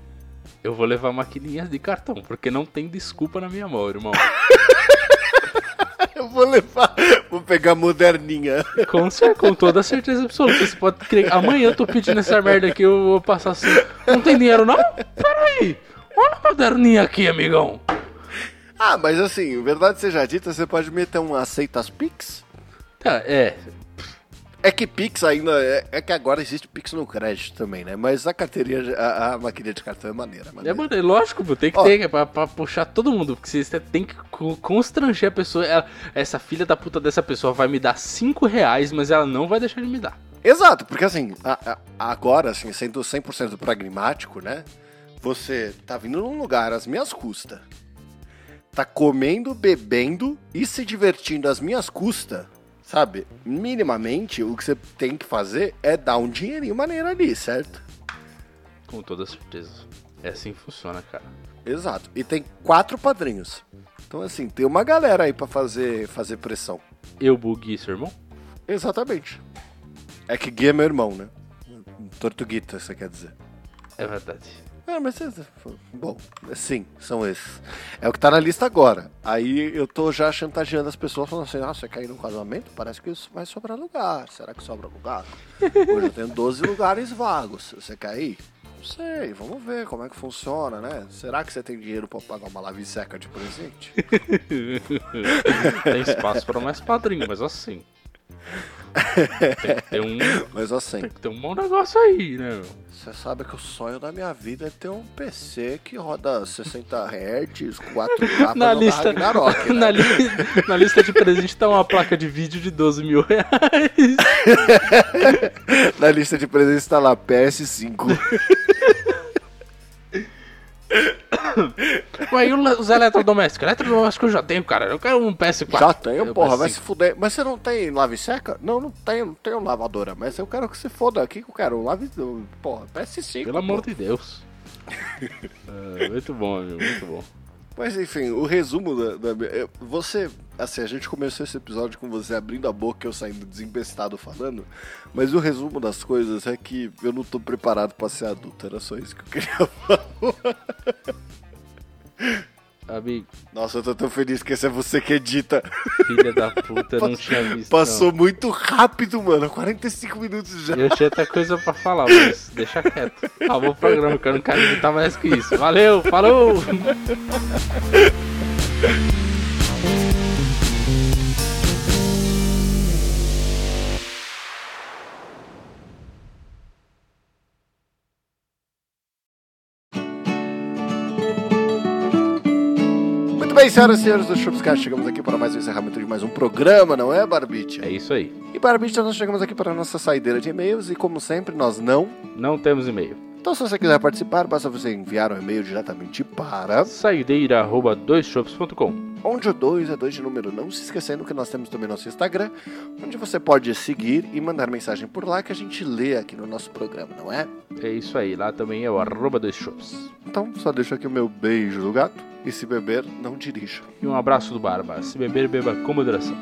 eu vou levar maquininhas de cartão, porque não tem desculpa na minha mão, irmão. [laughs] Eu vou levar, vou pegar moderninha. [laughs] Com, com toda certeza absoluta. Você pode crer. Amanhã eu tô pedindo essa merda aqui, eu vou passar assim. Não tem dinheiro não? Peraí. Olha a moderninha aqui, amigão. Ah, mas assim, verdade seja dita, você pode meter um aceita as Pix? Tá, é. É que Pix ainda. É, é que agora existe Pix no crédito também, né? Mas a carteirinha, a, a maquininha de cartão é maneira. É, maneira. é lógico, pô, tem que Ó. ter, é pra, pra puxar todo mundo. Porque você tem que co- constranger a pessoa. Ela- essa filha da puta dessa pessoa vai me dar 5 reais, mas ela não vai deixar de me dar. Exato, porque assim, a- a- agora, assim, sendo 100% pragmático, né? Você tá vindo num lugar às minhas custas, tá comendo, bebendo e se divertindo às minhas custas, sabe? Minimamente, o que você tem que fazer é dar um dinheirinho maneiro ali, certo? Com toda certeza. É assim que funciona, cara. Exato. E tem quatro padrinhos. Então, assim, tem uma galera aí pra fazer, fazer pressão. Eu buguei seu irmão? Exatamente. É que Gui é meu irmão, né? Tortuguita, você quer dizer. É verdade. Ah, mas você- bom, sim, são esses. É o que tá na lista agora. Aí eu tô já chantageando as pessoas falando assim: ah, você quer ir num casamento? Parece que isso vai sobrar lugar. Será que sobra lugar? [laughs] Hoje eu tenho 12 lugares vagos. Você quer ir? Não sei, vamos ver como é que funciona, né? Será que você tem dinheiro pra pagar uma lave seca de presente? [laughs] Tem espaço para mais padrinho, mas assim. Tem que ter um, [laughs] Mas assim, tem que ter um bom negócio aí, né? você sabe que o sonho da minha vida é ter um PC que roda 60 Hz, 4K pra Na lista, Ragnarok, [laughs] né? na, li- na lista de presente tá uma placa de vídeo de 12 mil reais. [laughs] Na lista de presentes tá lá PS5. Ué, e os eletrodomésticos? Eletrodomésticos eu já tenho, cara. Eu quero um PS4. Já tenho, Eu porra, PS5. vai se fuder. Mas você não tem lave seca? Não, não tenho, não tenho lavadora. Mas eu quero que você foda aqui que eu quero. Lave. Porra, PS5. Pelo amor pô. de Deus. [laughs] É, muito bom, amigo, muito bom. Mas enfim, o resumo da, da- Você. Assim, a gente começou esse episódio com você abrindo a boca e eu saindo desembestado falando. Mas o resumo das coisas é que eu não tô preparado pra ser adulto. Era só isso que eu queria [laughs] falar. Amigo, Nossa, eu tô tão feliz que esse é você que edita. filha da puta, eu não [laughs] tinha visto. Passou não. muito rápido, mano. 45 minutos já. Eu tinha até coisa pra falar, mas deixa quieto. Acabou o programa, que eu não quero editar mais que isso. Valeu, falou! [laughs] senhoras e senhores do Chupscast, chegamos aqui para mais um encerramento de mais um programa, não é, Barbicha? É isso aí. E Barbicha, nós chegamos aqui para a nossa saideira de e-mails e, como sempre, nós não. Não temos e-mail. Então, se você quiser participar, basta você enviar um e-mail diretamente para Saideira arroba doisshops.com. onde o 2 é 2 de número. Não se esquecendo que nós temos também nosso Instagram, onde você pode seguir e mandar mensagem por lá que a gente lê aqui no nosso programa, não é? É isso aí, lá também é o arroba doisshops. Então, só deixo aqui o meu beijo do gato e se beber, não dirija. E um abraço do Barba. Se beber, beba com moderação.